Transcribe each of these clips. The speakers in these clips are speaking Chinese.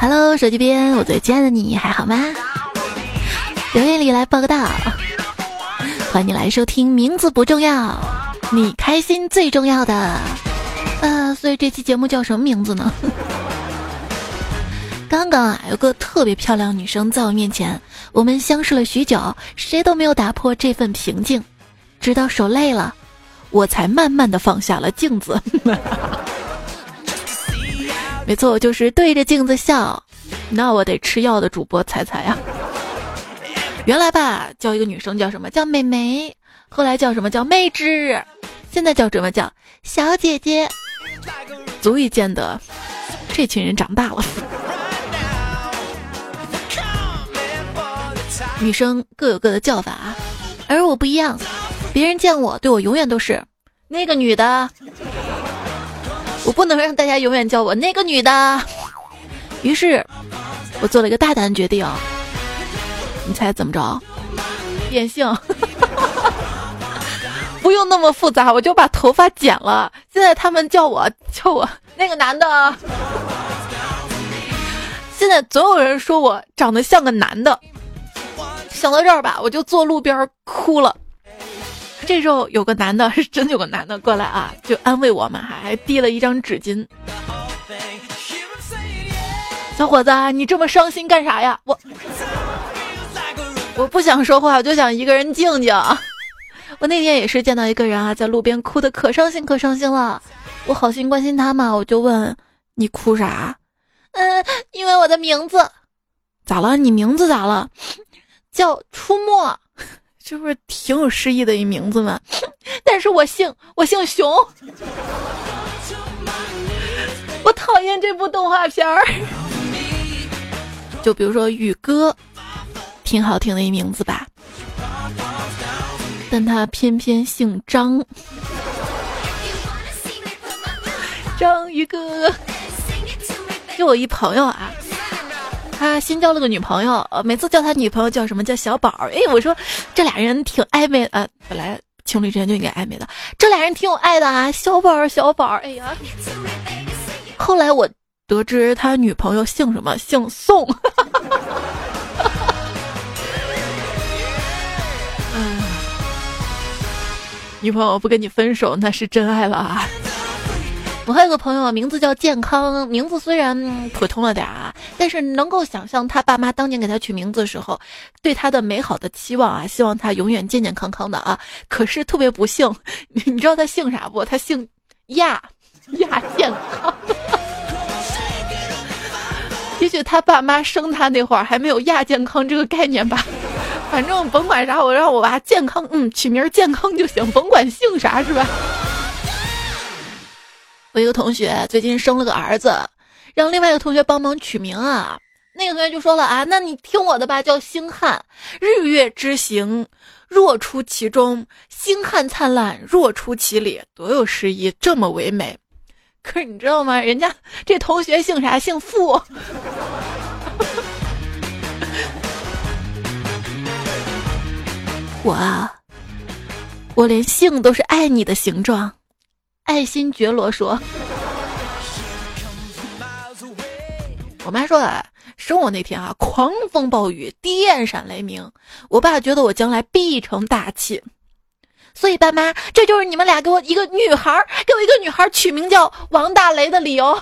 Hello，手机边，我最亲爱的你还好吗？留言里来报个到。欢迎你来收听，名字不重要，你开心最重要的。呃，所以这期节目叫什么名字呢？刚刚啊，有个特别漂亮女生在我面前，我们相视了许久，谁都没有打破这份平静，直到手累了，我才慢慢的放下了镜子。没错，就是对着镜子笑。那我得吃药的主播踩踩呀？原来吧，叫一个女生叫什么叫美眉，后来叫什么叫妹纸，现在叫什么叫小姐姐，足以见得这群人长大了。女生各有各的叫法，而我不一样，别人见我对我永远都是那个女的。我不能让大家永远叫我那个女的，于是，我做了一个大胆的决定。你猜怎么着？变性，不用那么复杂，我就把头发剪了。现在他们叫我叫我那个男的。现在总有人说我长得像个男的。想到这儿吧，我就坐路边哭了。这时候有个男的，是真有个男的过来啊，就安慰我们，还还递了一张纸巾。小伙子，你这么伤心干啥呀？我我不想说话，我就想一个人静静。我那天也是见到一个人啊，在路边哭的可伤心可伤心了。我好心关心他嘛，我就问你哭啥？嗯，因为我的名字咋了？你名字咋了？叫出没。这不是挺有诗意的一名字嘛？但是我姓我姓熊，我讨厌这部动画片儿。就比如说宇哥，挺好听的一名字吧，但他偏偏姓张，章鱼哥。就我一朋友啊。他新交了个女朋友，呃，每次叫他女朋友叫什么叫小宝？哎，我说这俩人挺暧昧呃，本来情侣之间就应该暧昧的，这俩人挺有爱的啊，小宝儿小宝儿，哎呀。后来我得知他女朋友姓什么，姓宋。嗯，女朋友不跟你分手，那是真爱了啊。我还有个朋友，名字叫健康，名字虽然普通了点啊，但是能够想象他爸妈当年给他取名字的时候，对他的美好的期望啊，希望他永远健健康康的啊。可是特别不幸，你知道他姓啥不？他姓亚，亚健康。也许他爸妈生他那会儿还没有亚健康这个概念吧。反正甭管啥，我让我娃健康，嗯，取名健康就行，甭管姓啥，是吧？一个同学最近生了个儿子，让另外一个同学帮忙取名啊。那个同学就说了啊，那你听我的吧，叫星汉。日月之行，若出其中；星汉灿烂，若出其里。多有诗意，这么唯美。可是你知道吗？人家这同学姓啥？姓傅。我啊，我连姓都是爱你的形状。爱新觉罗说：“我妈说啊，生我那天啊，狂风暴雨，电闪雷鸣。我爸觉得我将来必成大器，所以爸妈，这就是你们俩给我一个女孩，给我一个女孩取名叫王大雷的理由。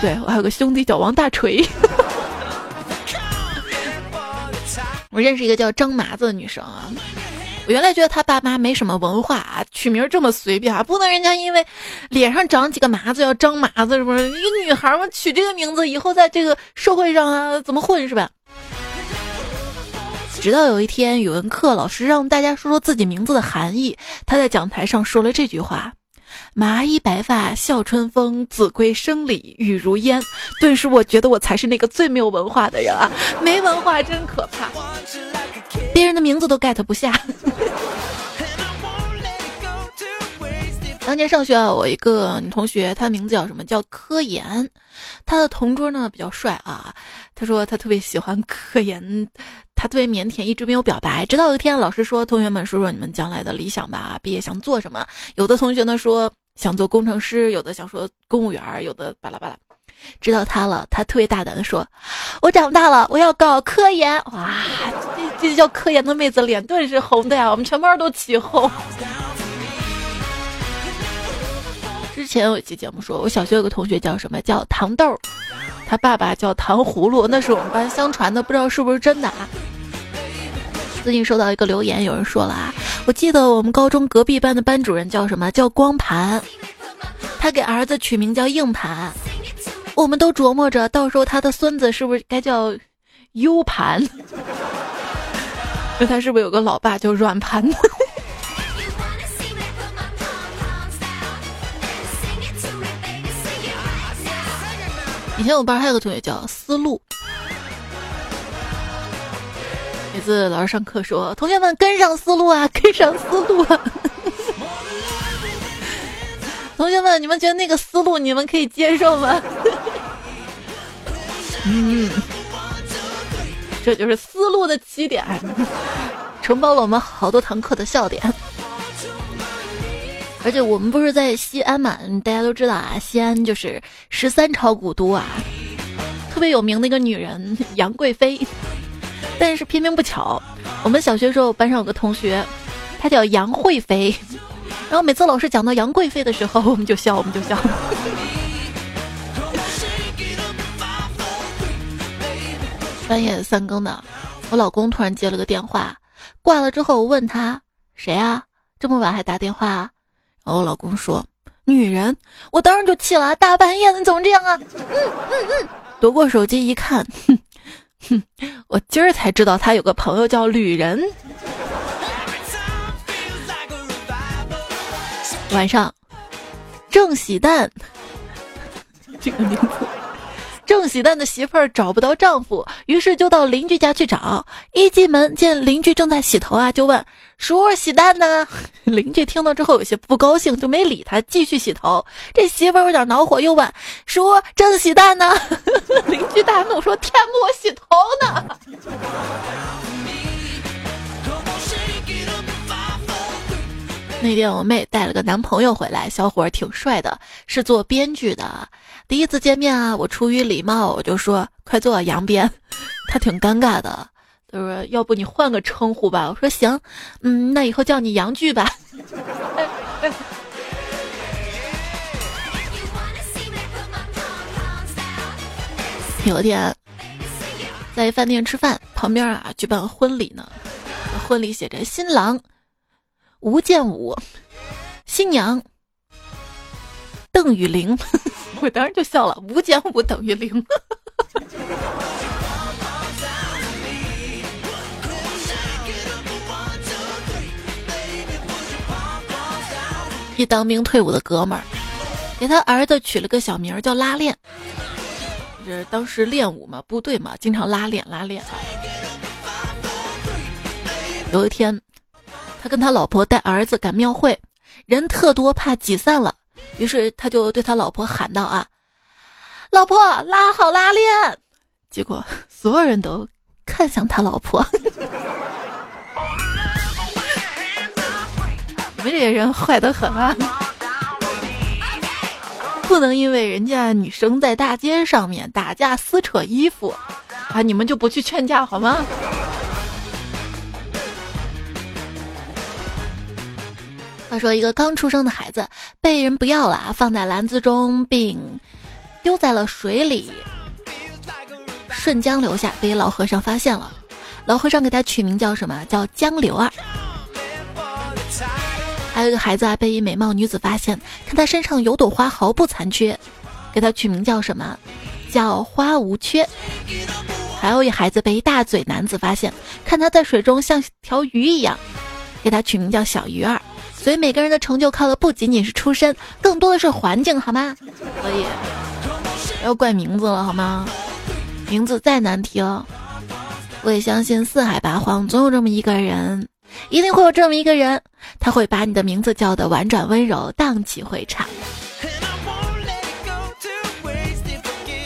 对我还有个兄弟叫王大锤。我认识一个叫张麻子的女生啊。”我原来觉得他爸妈没什么文化啊，取名这么随便啊，不能人家因为脸上长几个麻子要张麻子是不是？一个女孩嘛，取这个名字以后在这个社会上啊怎么混是吧？直到有一天语文课老师让大家说说自己名字的含义，他在讲台上说了这句话：“麻衣白发笑春风，子规声里雨如烟。”顿时我觉得我才是那个最没有文化的人啊，没文化真可怕。别人的名字都 get 不下。当年上学啊，我一个女同学，她的名字叫什么？叫科研。她的同桌呢比较帅啊，他说他特别喜欢科研，他特别腼腆，一直没有表白。直到有一天，老师说：“同学们，说说你们将来的理想吧，毕业想做什么？”有的同学呢说：“想做工程师，有的想说公务员，有的巴拉巴拉。知道他了，他特别大胆的说：“我长大了，我要搞科研。”哇，这这叫科研的妹子脸顿时红的呀，我们全班都起哄。之前有一期节目说，我小学有个同学叫什么叫糖豆，他爸爸叫糖葫芦，那是我们班相传的，不知道是不是真的啊。最近收到一个留言，有人说了啊，我记得我们高中隔壁班的班主任叫什么叫光盘，他给儿子取名叫硬盘。我们都琢磨着，到时候他的孙子是不是该叫 U 盘？那他是不是有个老爸叫软盘？以前我班还有个同学叫思路，每次老师上课说：“同学们跟上思路啊，跟上思路啊。” 同学们，你们觉得那个思路你们可以接受吗？嗯，这就是思路的起点，承包了我们好多堂课的笑点。而且我们不是在西安嘛，大家都知道啊，西安就是十三朝古都啊，特别有名的一个女人杨贵妃。但是偏偏不巧，我们小学时候班上有个同学，她叫杨惠妃。然后每次老师讲到杨贵妃的时候，我们就笑，我们就笑。半夜三更的，我老公突然接了个电话，挂了之后我问他谁啊？这么晚还打电话？然后我老公说女人，我当时就气了，大半夜的你怎么这样啊？嗯嗯嗯，夺过手机一看，哼哼，我今儿才知道他有个朋友叫吕人。晚上，郑喜蛋这个名字，郑喜蛋的媳妇儿找不到丈夫，于是就到邻居家去找。一进门见邻居正在洗头啊，就问叔喜蛋呢？邻居听到之后有些不高兴，就没理他，继续洗头。这媳妇儿有点恼火，又问叔郑喜蛋呢？邻居大怒说：“天不，我洗头呢。”那天我妹带了个男朋友回来，小伙儿挺帅的，是做编剧的。第一次见面啊，我出于礼貌，我就说快坐杨编。他挺尴尬的，他说要不你换个称呼吧。我说行，嗯，那以后叫你杨剧吧。有天在饭店吃饭，旁边啊举办婚礼呢，婚礼写着新郎。吴建武，新娘邓雨玲，我当时就笑了。吴建武等于零。一当兵退伍的哥们儿，给他儿子取了个小名叫拉练。这当时练武嘛，部队嘛，经常拉练拉练。有一天。他跟他老婆带儿子赶庙会，人特多，怕挤散了，于是他就对他老婆喊道：“啊，老婆拉好拉链。”结果所有人都看向他老婆。你们这些人坏的很啊！不能因为人家女生在大街上面打架撕扯衣服，啊，你们就不去劝架好吗？他说：“一个刚出生的孩子被人不要了，放在篮子中，并丢在了水里，顺江流下，被老和尚发现了。老和尚给他取名叫什么？叫江流儿。还有一个孩子啊，被一美貌女子发现，看他身上有朵花毫不残缺，给他取名叫什么？叫花无缺。还有一孩子被一大嘴男子发现，看他在水中像条鱼一样，给他取名叫小鱼儿。”所以每个人的成就靠的不仅仅是出身，更多的是环境，好吗？所以不要怪名字了，好吗？名字再难听，我也相信四海八荒总有这么一个人，一定会有这么一个人，他会把你的名字叫的婉转温柔，荡气回肠。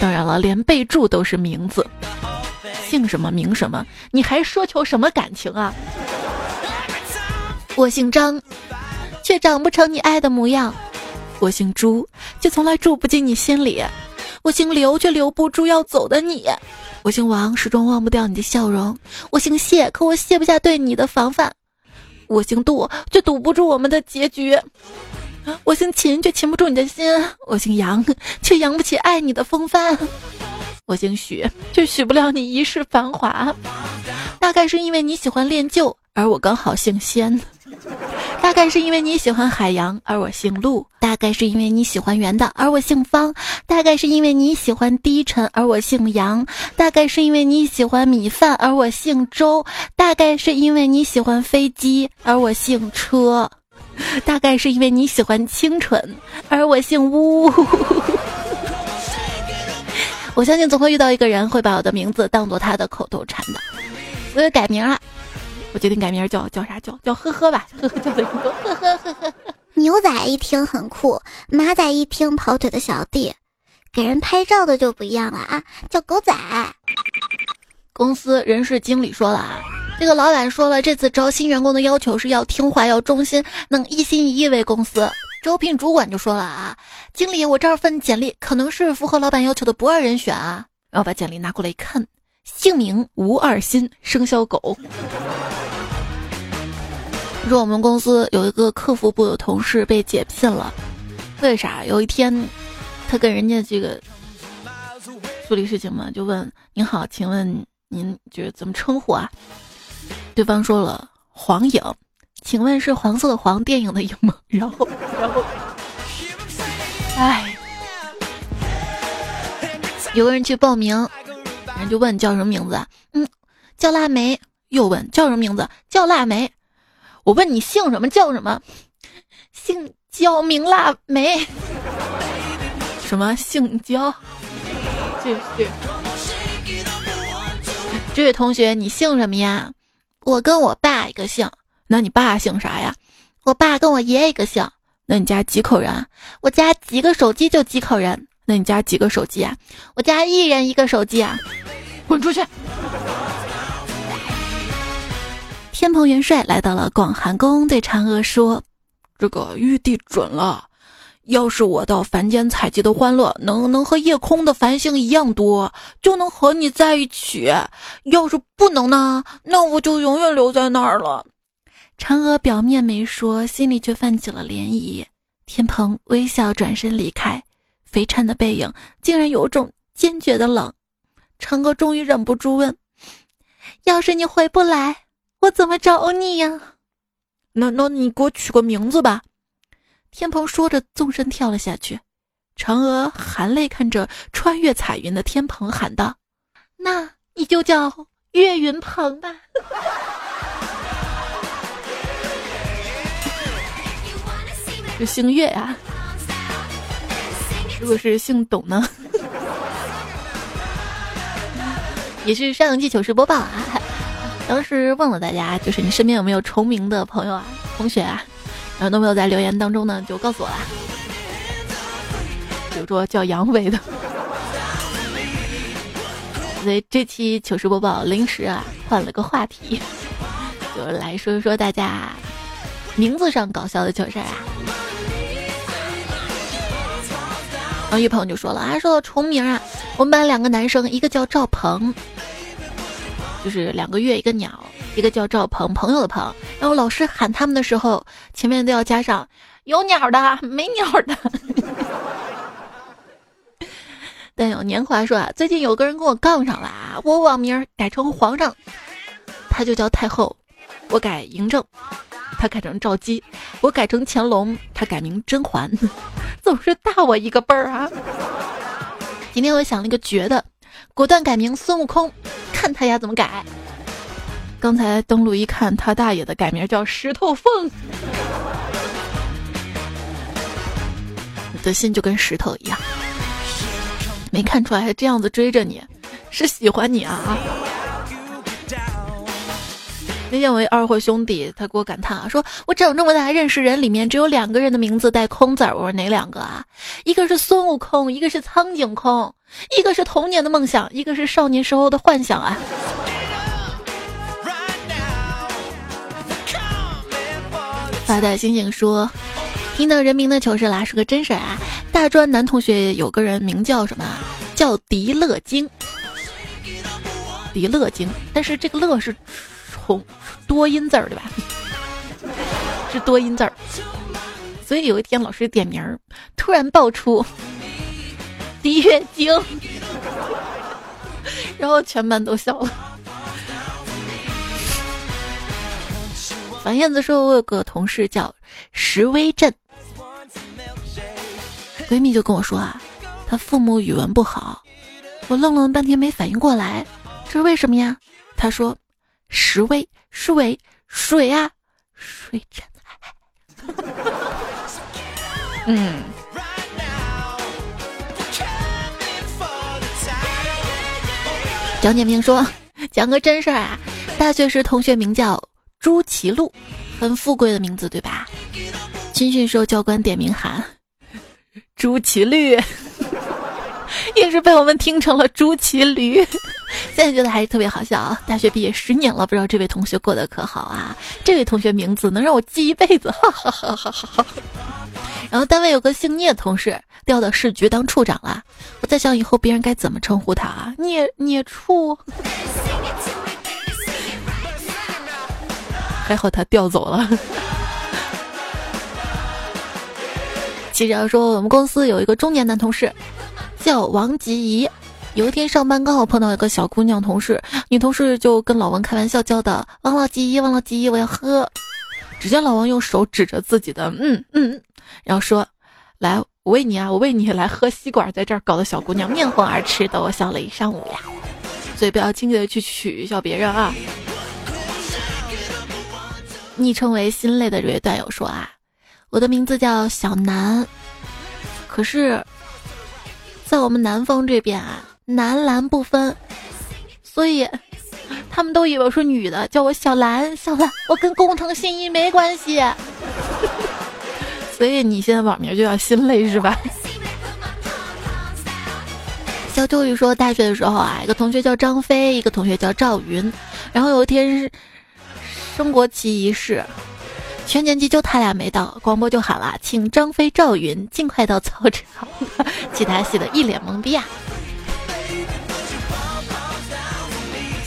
当然了，连备注都是名字，姓什么名什么，你还奢求什么感情啊？我姓张。却长不成你爱的模样，我姓朱，却从来住不进你心里；我姓刘，却留不住要走的你；我姓王，始终忘不掉你的笑容；我姓谢，可我卸不下对你的防范；我姓杜，却堵不住我们的结局；我姓秦，却擒不住你的心；我姓杨，却扬不起爱你的风帆；我姓许，却许不了你一世繁华。大概是因为你喜欢恋旧，而我刚好姓仙。大概是因为你喜欢海洋，而我姓陆；大概是因为你喜欢圆的，而我姓方；大概是因为你喜欢低沉，而我姓杨；大概是因为你喜欢米饭，而我姓周；大概是因为你喜欢飞机，而我姓车；大概是因为你喜欢清纯，而我姓乌。我相信总会遇到一个人会把我的名字当做他的口头禅的，我要改名了。我决定改名叫叫啥？叫叫呵呵吧，呵呵叫的呵呵呵呵。牛仔一听很酷，马仔一听跑腿的小弟，给人拍照的就不一样了啊，叫狗仔。公司人事经理说了啊，这个老板说了，这次招新员工的要求是要听话、要忠心，能一心一意为公司。招聘主管就说了啊，经理，我这儿份简历可能是符合老板要求的不二人选啊。然后把简历拿过来一看，姓名吴二新，生肖狗。说我们公司有一个客服部的同事被解聘了，为啥？有一天，他跟人家这个处理事情嘛，就问：“您好，请问您就是怎么称呼啊？”对方说了：“黄影，请问是黄色的黄，电影的影吗？” 然后，然后，哎，有个人去报名，人就问叫什么名字？嗯，叫腊梅。又问叫什么名字？叫腊梅。我问你姓什么叫什么？姓焦，名腊梅。什么姓焦？这位同学，你姓什么呀？我跟我爸一个姓。那你爸姓啥呀？我爸跟我爷爷一个姓。那你家几口人？我家几个手机就几口人。那你家几个手机啊？我家一人一个手机啊。滚出去！天蓬元帅来到了广寒宫，对嫦娥说：“这个玉帝准了，要是我到凡间采集的欢乐能能和夜空的繁星一样多，就能和你在一起；要是不能呢，那我就永远留在那儿了。”嫦娥表面没说，心里却泛起了涟漪。天蓬微笑转身离开，肥颤的背影竟然有种坚决的冷。嫦娥终于忍不住问：“要是你回不来？”我怎么找你呀？那那你给我取个名字吧。天蓬说着，纵身跳了下去。嫦娥含泪看着穿越彩云的天蓬，喊道：“那你就叫岳云鹏吧。”就姓岳呀。如果是姓董呢？也是上一季糗事播报啊。当时问了大家，就是你身边有没有重名的朋友啊、同学啊，然后都没有在留言当中呢，就告诉我啦。比如说叫杨伟的，所以这期糗事播报临时啊换了个话题，就是来说一说大家名字上搞笑的糗事啊。然后一朋友就说了啊，说到重名啊，我们班两个男生，一个叫赵鹏。就是两个月一个鸟，一个叫赵鹏，朋友的鹏。然后老师喊他们的时候，前面都要加上有鸟的，没鸟的。但有年华说啊，最近有个人跟我杠上了啊，我网名改成皇上，他就叫太后；我改嬴政，他改成赵姬；我改成乾隆，他改名甄嬛，总是大我一个辈儿啊。今天我想了一个绝的。果断改名孙悟空，看他丫怎么改。刚才登录一看，他大爷的改名叫石头缝。你的心就跟石头一样，没看出来还这样子追着你，是喜欢你啊。那天我二货兄弟，他给我感叹啊，说我长这么大认识人里面只有两个人的名字带空字儿，我说哪两个啊？一个是孙悟空，一个是苍井空，一个是童年的梦想，一个是少年时候的幻想啊。发呆星星说，听到人民的糗事啦，是个真事啊！大专男同学有个人名叫什么？叫迪乐京。迪乐京，但是这个乐是多音字儿对吧？是多音字儿。所以有一天老师点名儿，突然爆出迪月经，然后全班都笑了。樊燕子说：“我有个同事叫石威震，闺蜜就跟我说啊，她父母语文不好。我愣了半天没反应过来，这是为什么呀？她说：石威是为水呀，水真爱。嗯。蒋建平说，讲个真事儿啊，大学时同学名叫。”朱祁禄，很富贵的名字，对吧？军训时候教官点名喊朱祁律，也是被我们听成了猪骑驴。现在觉得还是特别好笑啊。大学毕业十年了，不知道这位同学过得可好啊？这位同学名字能让我记一辈子，哈哈哈哈哈哈。然后单位有个姓聂的同事调到市局当处长了，我在想以后别人该怎么称呼他啊？聂聂处。还好他调走了。记者说，我们公司有一个中年男同事，叫王吉怡。有一天上班刚好碰到一个小姑娘同事，女同事就跟老王开玩笑叫的：“王老吉，王老吉，我要喝。”只见老王用手指着自己的嗯嗯，然后说：“来，我喂你啊，我喂你来喝吸管，在这儿搞得小姑娘面红耳赤，的我笑了一上午呀。所以不要轻易的去取笑别人啊。”昵称为心累的这位段友说啊，我的名字叫小南，可是，在我们南方这边啊，男蓝不分，所以他们都以为我是女的，叫我小兰。小兰，我跟工藤新一没关系，所以你现在网名就叫心累是吧？小秋雨说，大学的时候啊，一个同学叫张飞，一个同学叫赵云，然后有一天是。升国旗仪式，全年级就他俩没到，广播就喊了，请张飞、赵云尽快到操场，其他系的一脸懵逼啊。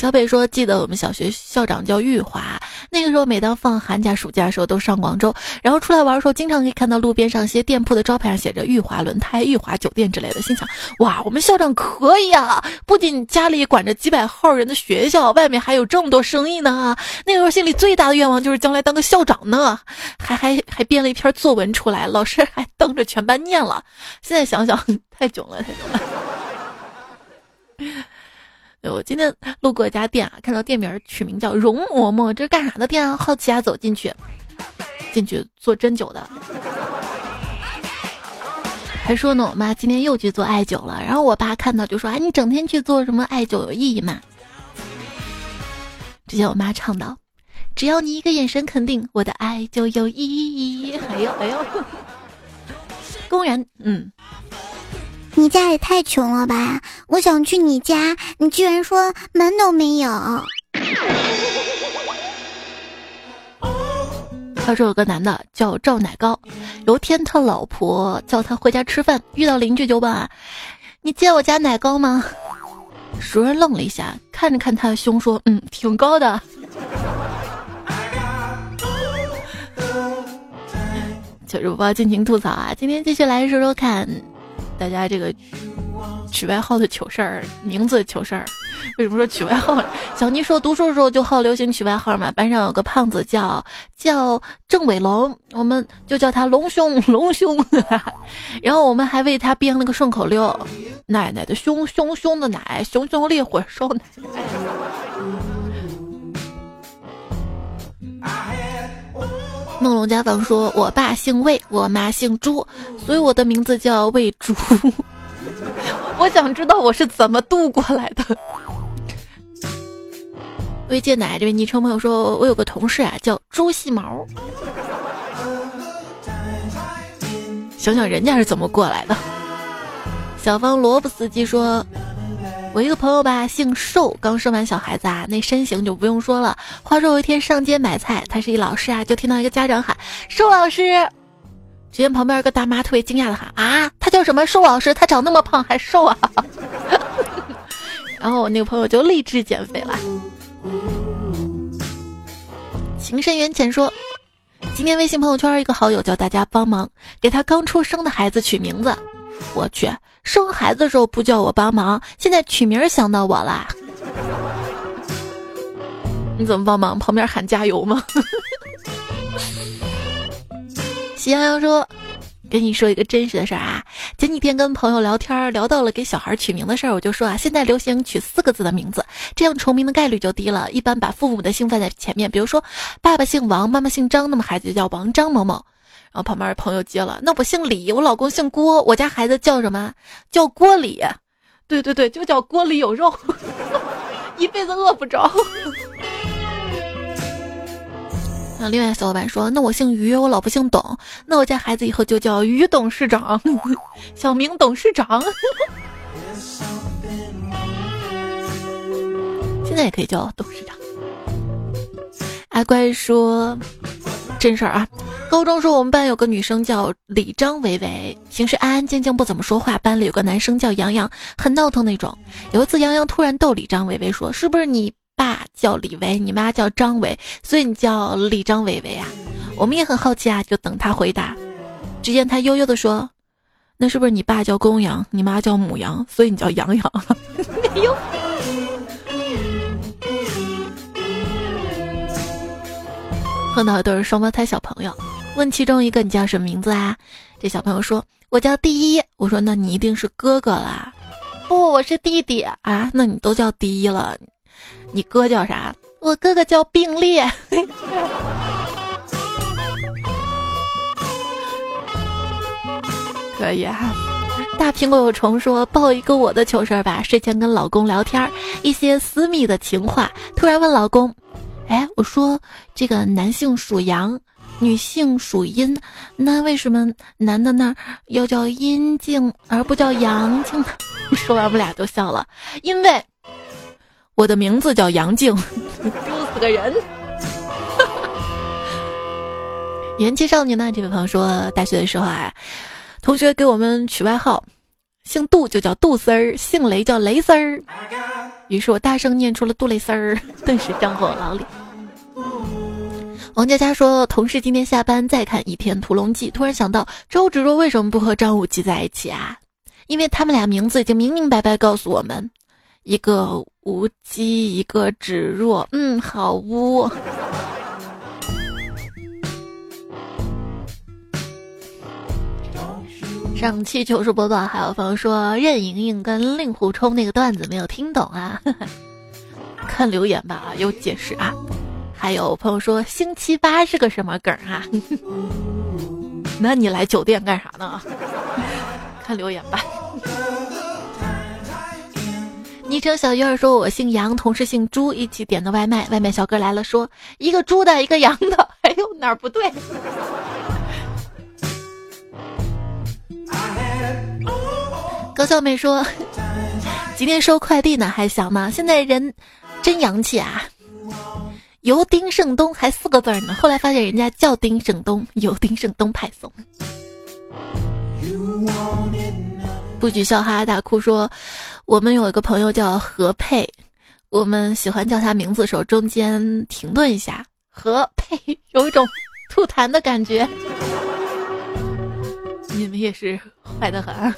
小北说：“记得我们小学校长叫玉华，那个时候每当放寒假、暑假的时候都上广州，然后出来玩的时候，经常可以看到路边上些店铺的招牌上写着‘玉华轮胎’‘玉华酒店’之类的。心想：哇，我们校长可以啊！不仅家里管着几百号人的学校，外面还有这么多生意呢。那个时候心里最大的愿望就是将来当个校长呢，还还还编了一篇作文出来，老师还当着全班念了。现在想想，太囧了，太囧了。”我今天路过一家店啊，看到店名取名叫“容嬷嬷”，这是干啥的店啊？好奇啊，走进去，进去做针灸的。还说呢，我妈今天又去做艾灸了。然后我爸看到就说：“哎，你整天去做什么艾灸有意义吗？”只见我妈唱道：“只要你一个眼神肯定，我的爱就有意义。”哎呦哎呦，公然嗯。你家也太穷了吧！我想去你家，你居然说门都没有。他说有个男的叫赵奶糕，有天他老婆叫他回家吃饭，遇到邻居就问：“你见我家奶糕吗？”熟人愣了一下，看着看他的胸说：“嗯，挺高的。”小主播尽情吐槽啊！今天继续来说说看。大家这个取外号的糗事儿，名字糗事儿，为什么说取外号？小妮说读书的时候就好流行取外号嘛。班上有个胖子叫叫郑伟龙，我们就叫他龙兄龙兄。然后我们还为他编了个顺口溜：奶奶的胸胸胸的奶，熊熊烈火烧奶。梦龙家房说：“我爸姓魏，我妈姓朱，所以我的名字叫魏朱。”我想知道我是怎么度过来的。魏建奶这位昵称朋友说：“我有个同事啊，叫朱细毛。”想想人家是怎么过来的。小方萝卜司机说。我一个朋友吧，姓瘦，刚生完小孩子啊，那身形就不用说了。话说有一天上街买菜，他是一老师啊，就听到一个家长喊：“瘦老师！”只见旁边一个大妈特别惊讶的喊：“啊，他叫什么？瘦老师？他长那么胖还瘦啊？” 然后我那个朋友就立志减肥了。情深缘浅说，今天微信朋友圈一个好友叫大家帮忙给他刚出生的孩子取名字。我去，生孩子的时候不叫我帮忙，现在取名想到我啦？你怎么帮忙？旁边喊加油吗？喜羊羊说：“跟你说一个真实的事儿啊，前几天跟朋友聊天，聊到了给小孩取名的事儿，我就说啊，现在流行取四个字的名字，这样重名的概率就低了。一般把父母的姓放在前面，比如说爸爸姓王，妈妈姓张，那么孩子就叫王张某某。然后旁边的朋友接了，那我姓李，我老公姓郭，我家孩子叫什么？叫郭李。对对对，就叫锅里有肉，一辈子饿不着。那另外小伙伴说：“那我姓于，我老婆姓董，那我家孩子以后就叫于董事长，小明董事长。现在也可以叫董事长。”阿乖说：“真事儿啊，高中时候我们班有个女生叫李张维维，平时安安静静不怎么说话。班里有个男生叫杨洋，很闹腾那种。有一次杨洋突然逗李张维维说：‘是不是你？’”爸叫李维，你妈叫张伟，所以你叫李张伟伟啊？我们也很好奇啊，就等他回答。只见他悠悠地说：“那是不是你爸叫公羊，你妈叫母羊，所以你叫羊羊？”没有。碰到一对双胞胎小朋友，问其中一个你叫什么名字啊？这小朋友说：“我叫第一。”我说：“那你一定是哥哥啦。”不，我是弟弟啊。那你都叫第一了。你哥叫啥？我哥哥叫并列。可以啊。大苹果有虫说报一个我的糗事儿吧。睡前跟老公聊天，一些私密的情话，突然问老公：“哎，我说这个男性属阳，女性属阴，那为什么男的那儿要叫阴茎而不叫阳茎呢？” 说完我们俩都笑了，因为。我的名字叫杨静，丢死个人。元气少女呢？这位朋友说，大学的时候啊，同学给我们取外号，姓杜就叫杜丝儿，姓雷叫雷丝儿。于是我大声念出了杜蕾丝儿，顿时涨红了老李。王佳佳说，同事今天下班再看一篇《屠龙记》，突然想到周芷若为什么不和张无忌在一起啊？因为他们俩名字已经明明白白告诉我们。一个无机，一个芷若，嗯，好污。上期糗事播报，还有朋友说任盈盈跟令狐冲那个段子没有听懂啊，看留言吧啊，有解释啊。还有朋友说星期八是个什么梗啊？那你来酒店干啥呢？看留言吧。昵称小鱼儿说：“我姓杨，同事姓朱，一起点的外卖。外卖小哥来了，说一个猪的，一个羊的。哎呦，哪儿不对？”高小美说：“今天收快递呢，还想呢。现在人真洋气啊！由丁胜东还四个字呢。后来发现人家叫丁胜东，由丁胜东派送。”不许笑哈哈大哭说。我们有一个朋友叫何佩，我们喜欢叫他名字的时候中间停顿一下。何佩有一种吐痰的感觉。你们也是坏的很。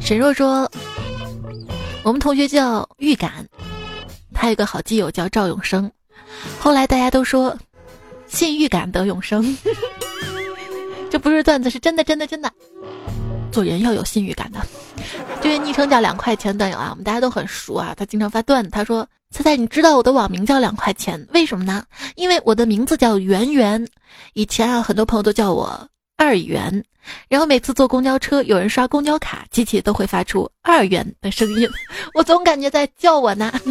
沈若说，我们同学叫预感，他有个好基友叫赵永生，后来大家都说信预感得永生，这不是段子，是真的，真的，真的。做人要有信誉感的。这位昵称叫两块钱段友啊，我们大家都很熟啊。他经常发段子，他说：“猜猜你知道我的网名叫两块钱，为什么呢？因为我的名字叫圆圆。以前啊，很多朋友都叫我二元。然后每次坐公交车，有人刷公交卡，机器都会发出二元的声音，我总感觉在叫我呢。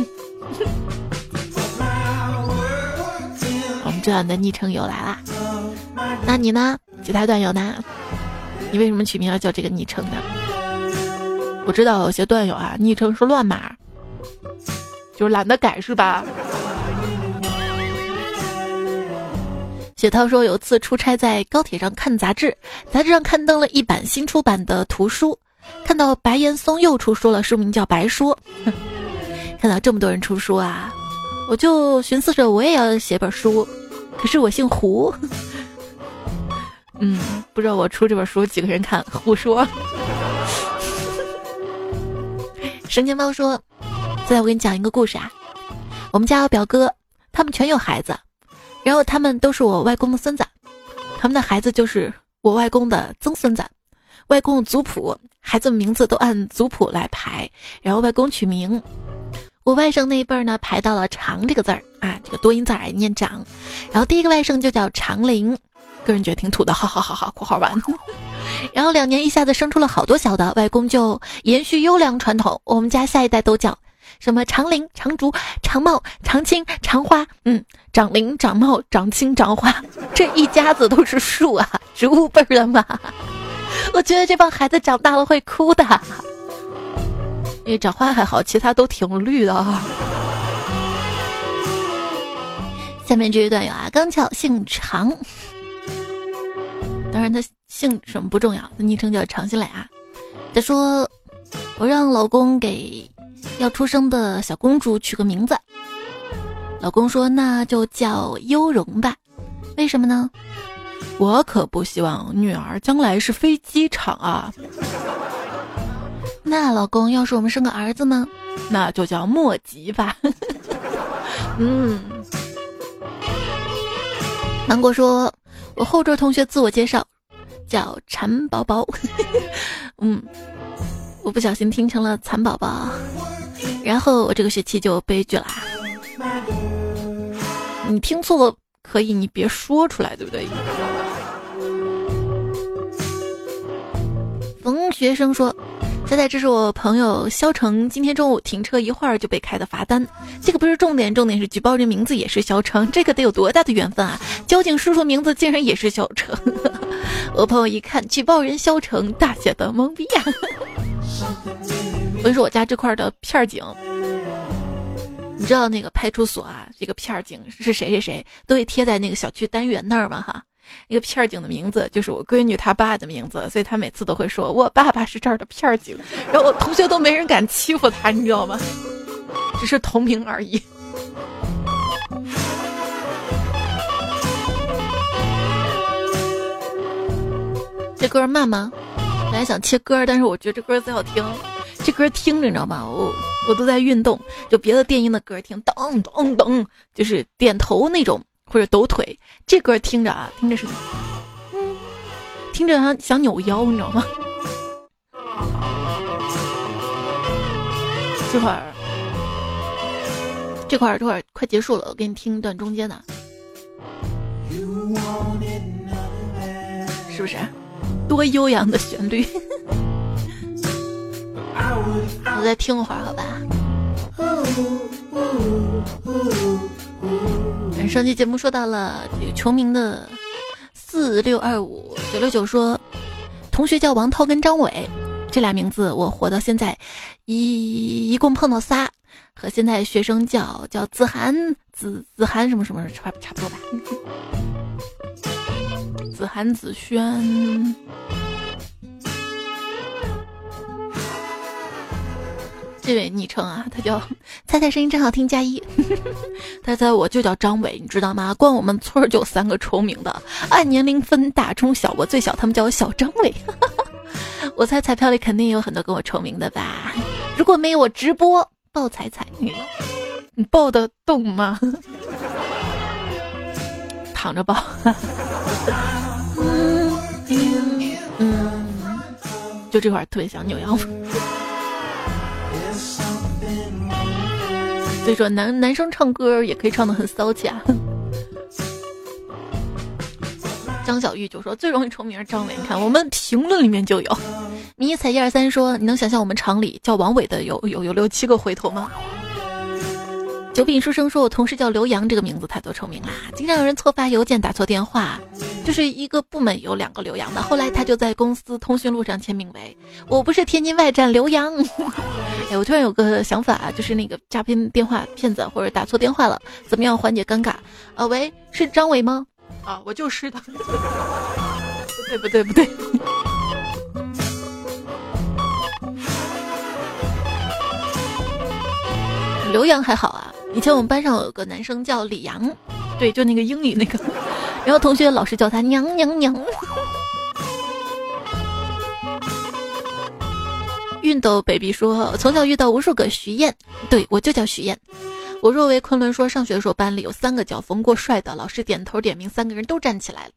我们这样的昵称又来啦。那你呢？其他段友呢？你为什么取名要叫这个昵称呢？我知道有些段友啊，昵称是乱码，就是懒得改是吧？雪涛说，有次出差在高铁上看杂志，杂志上刊登了一版新出版的图书，看到白岩松又出书了，书名叫《白说》。看到这么多人出书啊，我就寻思着我也要写本书，可是我姓胡。嗯，不知道我出这本书几个人看？胡说。生煎包说：“现在我给你讲一个故事啊，我们家有表哥，他们全有孩子，然后他们都是我外公的孙子，他们的孩子就是我外公的曾孙子。外公族谱，孩子名字都按族谱来排，然后外公取名。我外甥那一辈儿呢，排到了‘长’这个字儿啊，这个多音字儿念‘长’，然后第一个外甥就叫长林。”个人觉得挺土的，好好好好，括号完。然后两年一下子生出了好多小的，外公就延续优良传统，我们家下一代都叫什么长林、长竹、长茂、长青、长花，嗯，长林、长茂、长青、长花，这一家子都是树啊，植物辈的嘛。我觉得这帮孩子长大了会哭的，因为长花还好，其他都挺绿的啊。下面这一段有啊，刚巧姓长。当然，他姓什么不重要，昵称叫常新磊啊。他说：“我让老公给要出生的小公主取个名字。”老公说：“那就叫优容吧。”为什么呢？我可不希望女儿将来是飞机场啊。那老公，要是我们生个儿子呢？那就叫莫吉吧。嗯。芒果说。我后桌同学自我介绍，叫蚕宝宝。嗯，我不小心听成了蚕宝宝，然后我这个学期就悲剧了。你听错了可以，你别说出来，对不对？冯学生说。猜猜这是我朋友肖成，今天中午停车一会儿就被开的罚单。这个不是重点，重点是举报人名字也是肖成，这个得有多大的缘分啊！交警叔叔名字竟然也是肖成，我朋友一看举报人肖成，大写的懵逼呀！我跟你说，我家这块的片警，你知道那个派出所啊，这个片警是谁谁谁，都会贴在那个小区单元那儿嘛？哈。一个片儿警的名字就是我闺女她爸的名字，所以她每次都会说我爸爸是这儿的片儿警，然后我同学都没人敢欺负他，你知道吗？只是同名而已。这歌慢吗？本来想切歌，但是我觉得这歌最好听。这歌听着你知道吗？我我都在运动，就别的电音的歌听噔噔噔，就是点头那种。或者抖腿，这歌听着啊，听着是，听着像想扭腰，你知道吗？这会儿，这块儿，这块儿快结束了，我给你听一段中间的，是不是？多悠扬的旋律！我再听会儿，好吧？上期节目说到了这个重名的四六二五九六九说，同学叫王涛跟张伟，这俩名字我活到现在，一一共碰到仨，和现在学生叫叫子涵子子涵什么什么差差不多吧，子涵子轩。这位昵称啊，他叫猜猜声音真好听加一，猜猜我就叫张伟，你知道吗？光我们村儿就三个重名的，按年龄分大中小，我最小，他们叫我小张伟。我猜彩票里肯定有很多跟我重名的吧？如果没有我直播报彩彩，你你报得动吗？躺着抱。嗯，就这块特别想扭腰。所以说，男男生唱歌也可以唱的很骚气啊。张小玉就说最容易出名张伟，你看我们评论里面就有。迷彩一二三说，你能想象我们厂里叫王伟的有有有六七个回头吗？九品书生说：“我同事叫刘洋，这个名字太多重名啦，经常有人错发邮件、打错电话。就是一个部门有两个刘洋的，后来他就在公司通讯录上签名为‘我不是天津外站刘洋’。哎，我突然有个想法啊，就是那个诈骗电话骗子或者打错电话了，怎么样缓解尴尬？啊，喂，是张伟吗？啊，我就是的。不对不对不对。刘洋还好啊，以前我们班上有个男生叫李阳，对，就那个英语那个，然后同学老师叫他娘娘娘。熨斗 baby 说，从小遇到无数个徐燕，对我就叫徐燕。我若为昆仑说，上学的时候班里有三个叫冯过帅的，老师点头点名，三个人都站起来了。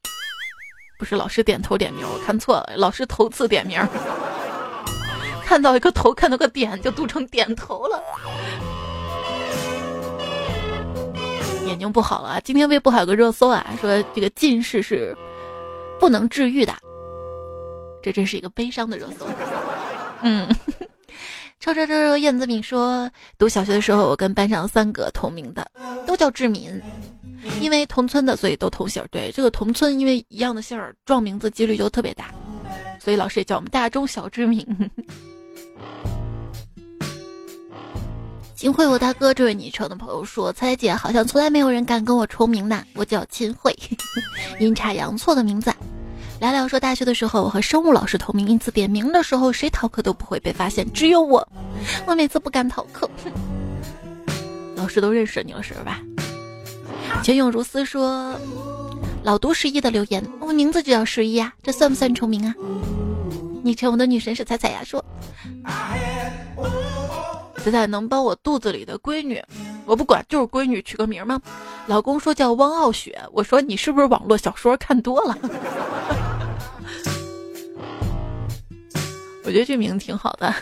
不是老师点头点名，我看错了，老师头次点名，看到一个头，看到个点，就读成点头了。眼睛不好了，今天微博还有个热搜啊，说这个近视是不能治愈的，这真是一个悲伤的热搜。嗯，超超超超燕子敏说，读小学的时候，我跟班上三个同名的都叫志敏，因为同村的，所以都同姓。对，这个同村因为一样的姓儿，撞名字几率就特别大，所以老师也叫我们大中小志敏。秦桧，我大哥，这位昵称的朋友说，猜姐好像从来没有人敢跟我重名呢，我叫秦桧，阴差阳错的名字。聊聊说，大学的时候我和生物老师同名，因此点名的时候谁逃课都不会被发现，只有我，我每次不敢逃课，老师都认识你了是吧？钱永如斯说，老读十一的留言，我名字就叫十一啊，这算不算重名啊？昵称我的女神是彩彩呀，说，彩彩能帮我肚子里的闺女，我不管，就是闺女取个名吗？老公说叫汪傲雪，我说你是不是网络小说看多了？我觉得这名字挺好的。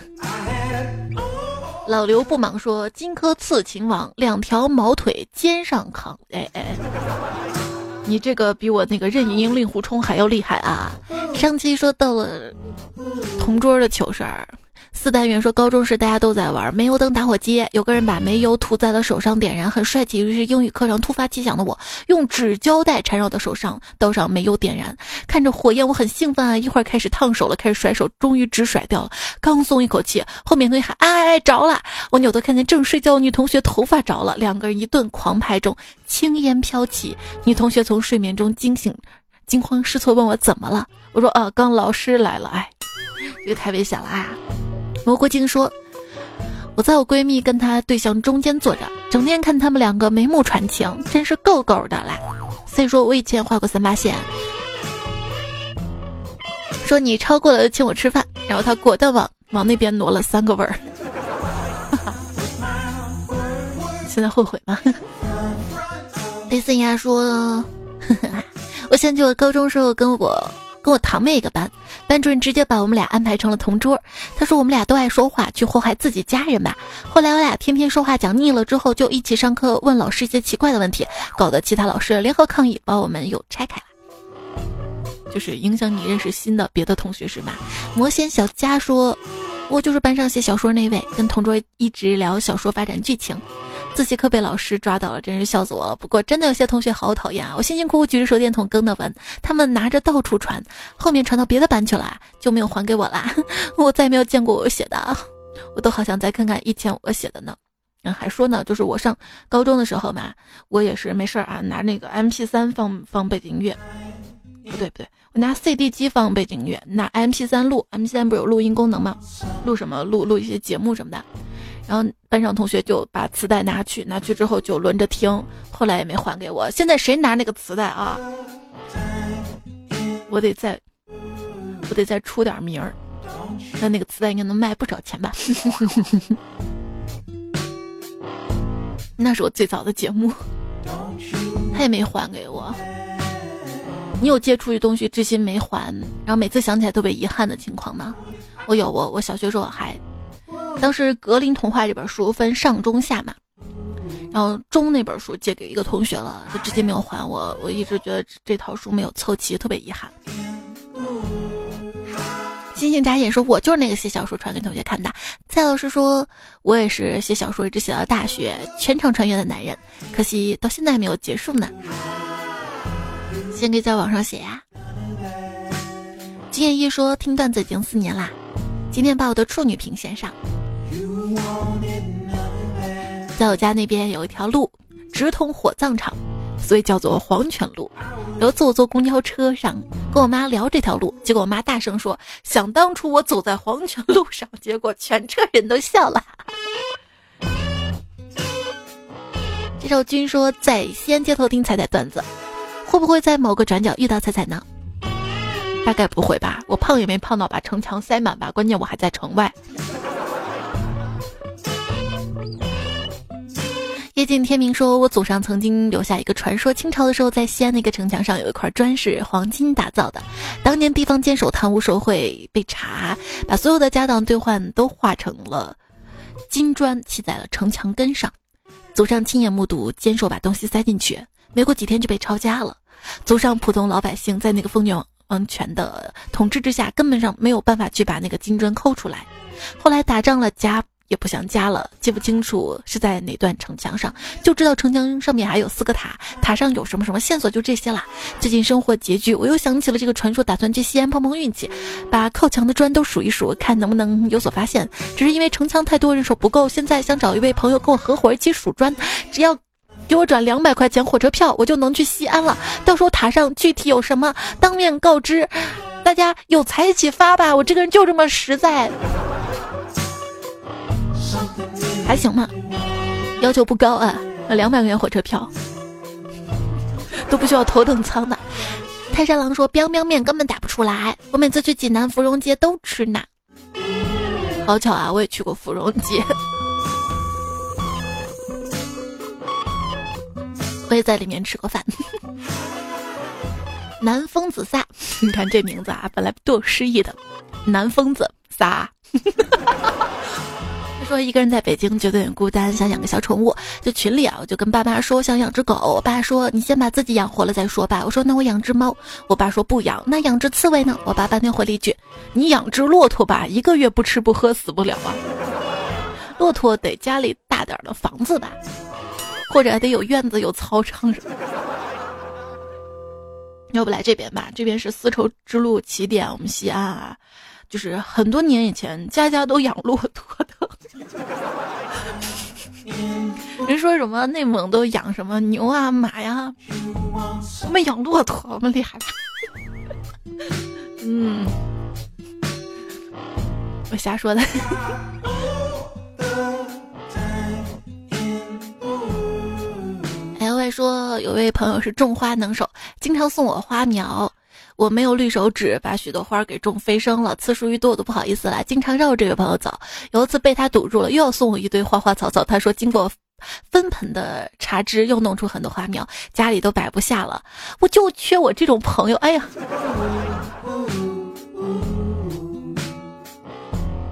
老刘不忙说：“荆轲刺秦王，两条毛腿肩上扛。”哎哎，你这个比我那个任盈盈、令狐冲还要厉害啊！上期说到了同桌的糗事儿。四单元说，高中时大家都在玩煤油灯打火机，有个人把煤油涂在了手上点燃，很帅气。于是英语课上突发奇想的我，用纸胶带缠绕的手上倒上煤油点燃，看着火焰我很兴奋啊！一会儿开始烫手了，开始甩手，终于纸甩掉了，刚松一口气，后面同学喊哎哎着了！我扭头看见正睡觉的女同学头发着了，两个人一顿狂拍中，青烟飘起，女同学从睡眠中惊醒，惊慌失措问我怎么了？我说啊，刚老师来了，哎，这个太危险了啊！蘑菇精说：“我在我闺蜜跟她对象中间坐着，整天看他们两个眉目传情，真是够够的啦。”所以说我以前画过三八线，说你超过了请我吃饭，然后他果断往往那边挪了三个味儿。现在后悔吗？雷森牙说：“ 我想起我高中时候跟我。”跟我堂妹一个班，班主任直接把我们俩安排成了同桌。他说我们俩都爱说话，去祸害自己家人吧。后来我俩天天说话讲腻了之后，就一起上课问老师一些奇怪的问题，搞得其他老师联合抗议，把我们又拆开了。就是影响你认识新的别的同学是吧？魔仙小佳说，我就是班上写小说那位，跟同桌一直聊小说发展剧情。自习课被老师抓到了，真是笑死我了。不过真的有些同学好讨厌啊！我辛辛苦苦举着手电筒跟的文，他们拿着到处传，后面传到别的班去了，就没有还给我啦。我再也没有见过我写的，我都好想再看看以前我写的呢。嗯，还说呢，就是我上高中的时候嘛，我也是没事儿啊，拿那个 M P 三放放背景音乐。不对不对，我拿 C D 机放背景音乐，拿 M P 三录，M P 三不是有录音功能吗？录什么？录录一些节目什么的。然后班上同学就把磁带拿去，拿去之后就轮着听，后来也没还给我。现在谁拿那个磁带啊？我得再，我得再出点名儿，那那个磁带应该能卖不少钱吧？那是我最早的节目，他也没还给我。你有借出去东西至今没还，然后每次想起来特别遗憾的情况吗？我有，我我小学时候还。当时《格林童话》这本书分上中下嘛，然后中那本书借给一个同学了，他至今没有还我。我一直觉得这套书没有凑齐，特别遗憾。星星眨眼说：“我就是那个写小说传给同学看的。”蔡老师说：“我也是写小说一直写到大学，全程穿越的男人，可惜到现在还没有结束呢。”先可以在网上写呀。金燕一说：“听段子已经四年啦，今天把我的处女屏献上。”在我家那边有一条路，直通火葬场。所以叫做黄泉路。有一次我坐公交车上跟我妈聊这条路，结果我妈大声说：“想当初我走在黄泉路上。”结果全车人都笑了。这首君说在西安街头听彩彩段子，会不会在某个转角遇到彩彩呢？大概不会吧，我胖也没胖到把城墙塞满吧，关键我还在城外。夜尽天明说，我祖上曾经留下一个传说：清朝的时候，在西安那个城墙上有一块砖是黄金打造的。当年地方坚守贪污受贿被查，把所有的家当兑换都化成了金砖，砌在了城墙根上。祖上亲眼目睹坚守把东西塞进去，没过几天就被抄家了。祖上普通老百姓在那个风卷王权的统治之下，根本上没有办法去把那个金砖抠出来。后来打仗了，家。也不想加了，记不清楚是在哪段城墙上，就知道城墙上面还有四个塔，塔上有什么什么线索，就这些啦。最近生活拮据，我又想起了这个传说，打算去西安碰碰运气，把靠墙的砖都数一数，看能不能有所发现。只是因为城墙太多，人手不够，现在想找一位朋友跟我合伙一起数砖，只要给我转两百块钱火车票，我就能去西安了。到时候塔上具体有什么，当面告知，大家有财一起发吧。我这个人就这么实在。还行吧，要求不高啊，两百块钱火车票都不需要头等舱的。泰山狼说：“biang biang 面根本打不出来，我每次去济南芙蓉街都吃呢。”好巧啊，我也去过芙蓉街，我也在里面吃过饭。南疯子撒，你 看这名字啊，本来多有诗意的，南疯子撒。说一个人在北京觉得有点孤单，想养个小宠物。就群里啊，我就跟爸妈说想养只狗。我爸说你先把自己养活了再说吧。我说那我养只猫。我爸说不养，那养只刺猬呢？我爸半天回了一句：你养只骆驼吧，一个月不吃不喝死不了啊。骆驼得家里大点的房子吧，或者得有院子有操场什么的。要不来这边吧，这边是丝绸之路起点，我们西安啊。就是很多年以前，家家都养骆驼的。人说什么内蒙都养什么牛啊马呀，我们养骆驼，我们厉害。嗯，我瞎说的。L Y 说，有位朋友是种花能手，经常送我花苗。我没有绿手指，把许多花给种飞升了，次数一多我都不好意思了，经常绕这位朋友走。有一次被他堵住了，又要送我一堆花花草草。他说经过分盆的茶枝，又弄出很多花苗，家里都摆不下了。我就缺我这种朋友。哎呀，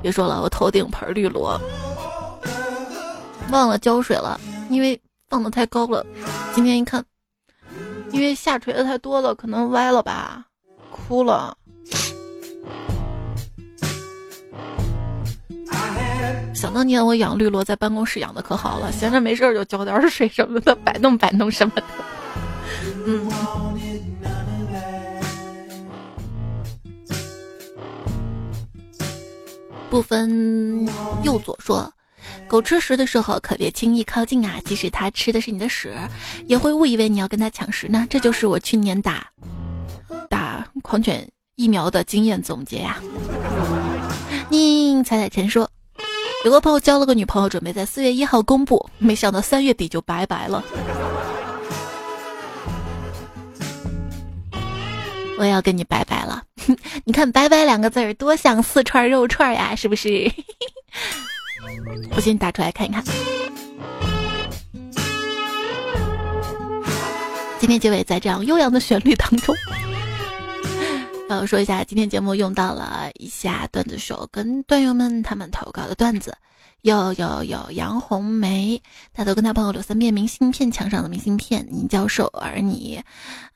别说了，我头顶盆绿萝，忘了浇水了，因为放的太高了。今天一看，因为下垂的太多了，可能歪了吧。哭了。想当年我养绿萝，在办公室养的可好了，闲着没事儿就浇点水什么的，摆弄摆弄什么的。嗯。不分右左说，狗吃食的时候可别轻易靠近啊，即使它吃的是你的屎，也会误以为你要跟它抢食呢。这就是我去年打。狂犬疫苗的经验总结呀！宁彩彩晨说，有个朋友交了个女朋友，准备在四月一号公布，没想到三月底就拜拜了。我也要跟你拜拜了，你看“拜拜”两个字儿多像四串肉串呀，是不是？我先打出来看一看。今天结尾在这样悠扬的旋律当中。要说一下，今天节目用到了一下段子手跟段友们他们投稿的段子，有有有杨红梅，他都跟他朋友留三遍明信片，墙上的明信片，你教授，而你，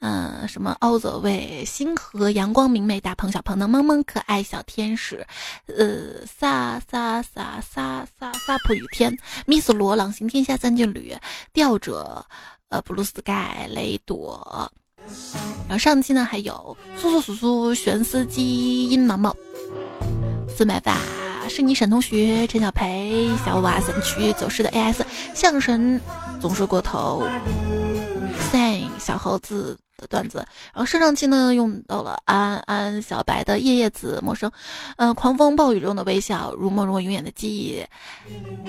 嗯，什么奥泽卫，星河，阳光明媚，大鹏小鹏的萌萌可爱小天使，呃，撒撒撒撒撒撒普雨天，miss 罗朗行天下三剑侣，吊者，呃，布鲁斯盖雷朵。然后上期呢还有苏苏苏苏玄司机阴毛毛，四买法是你沈同学陈小培小瓦散区走失的 AS 相声总是过头。三小猴子。的段子，然后上上期呢用到了安安小白的叶叶子陌生，嗯，狂风暴雨中的微笑，如梦如我永远的记忆，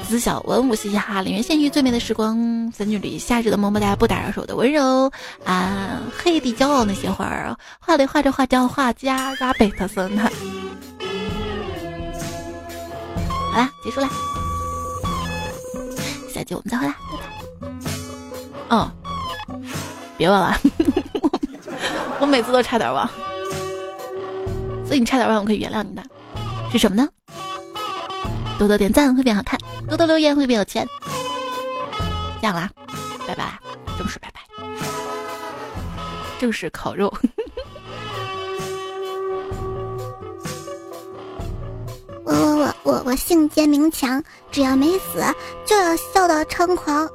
子小文武嘻嘻哈，林园仙鱼最美的时光，三句里夏日的么么哒不打扰手的温柔，啊，黑地骄傲那些花儿，画里画着画叫画家拉贝特森的，好啦，结束啦。下集我们再回来，嗯，别忘了，我每次都差点忘，所以你差点忘，我可以原谅你的，是什么呢？多多点赞会变好看，多多留言会变有钱。这样啦，拜拜，正式拜拜，正式烤肉。我我我我我姓坚名强，只要没死就要笑到猖狂。